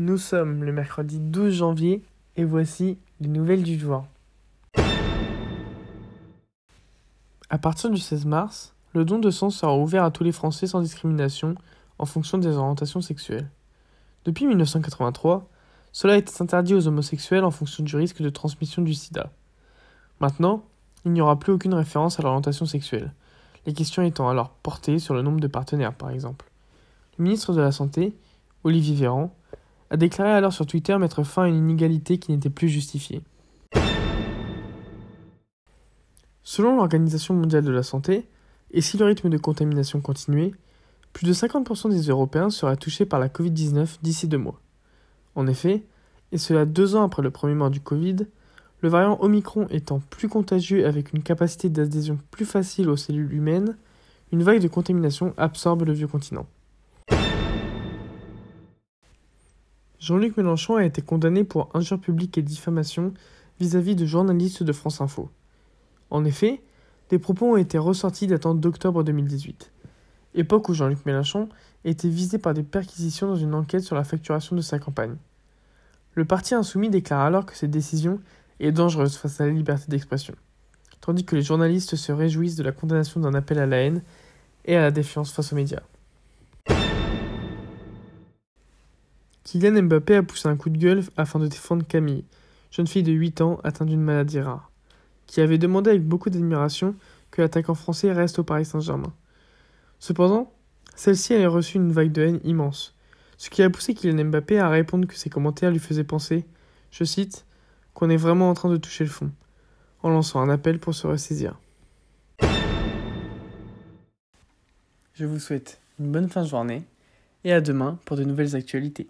Nous sommes le mercredi 12 janvier et voici les nouvelles du jour. À partir du 16 mars, le don de sang sera ouvert à tous les Français sans discrimination en fonction des orientations sexuelles. Depuis 1983, cela est interdit aux homosexuels en fonction du risque de transmission du sida. Maintenant, il n'y aura plus aucune référence à l'orientation sexuelle, les questions étant alors portées sur le nombre de partenaires par exemple. Le ministre de la Santé, Olivier Véran, a déclaré alors sur Twitter mettre fin à une inégalité qui n'était plus justifiée. Selon l'Organisation mondiale de la santé, et si le rythme de contamination continuait, plus de 50% des Européens seraient touchés par la Covid-19 d'ici deux mois. En effet, et cela deux ans après le premier mois du Covid, le variant Omicron étant plus contagieux avec une capacité d'adhésion plus facile aux cellules humaines, une vague de contamination absorbe le vieux continent. Jean-Luc Mélenchon a été condamné pour injure publique et diffamation vis-à-vis de journalistes de France Info. En effet, des propos ont été ressortis datant d'octobre 2018, époque où Jean-Luc Mélenchon était visé par des perquisitions dans une enquête sur la facturation de sa campagne. Le parti insoumis déclare alors que cette décision est dangereuse face à la liberté d'expression, tandis que les journalistes se réjouissent de la condamnation d'un appel à la haine et à la défiance face aux médias. Kylian Mbappé a poussé un coup de gueule afin de défendre Camille, jeune fille de 8 ans atteinte d'une maladie rare, qui avait demandé avec beaucoup d'admiration que l'attaquant français reste au Paris Saint-Germain. Cependant, celle-ci a reçu une vague de haine immense, ce qui a poussé Kylian Mbappé à répondre que ses commentaires lui faisaient penser, je cite, qu'on est vraiment en train de toucher le fond, en lançant un appel pour se ressaisir. Je vous souhaite une bonne fin de journée et à demain pour de nouvelles actualités.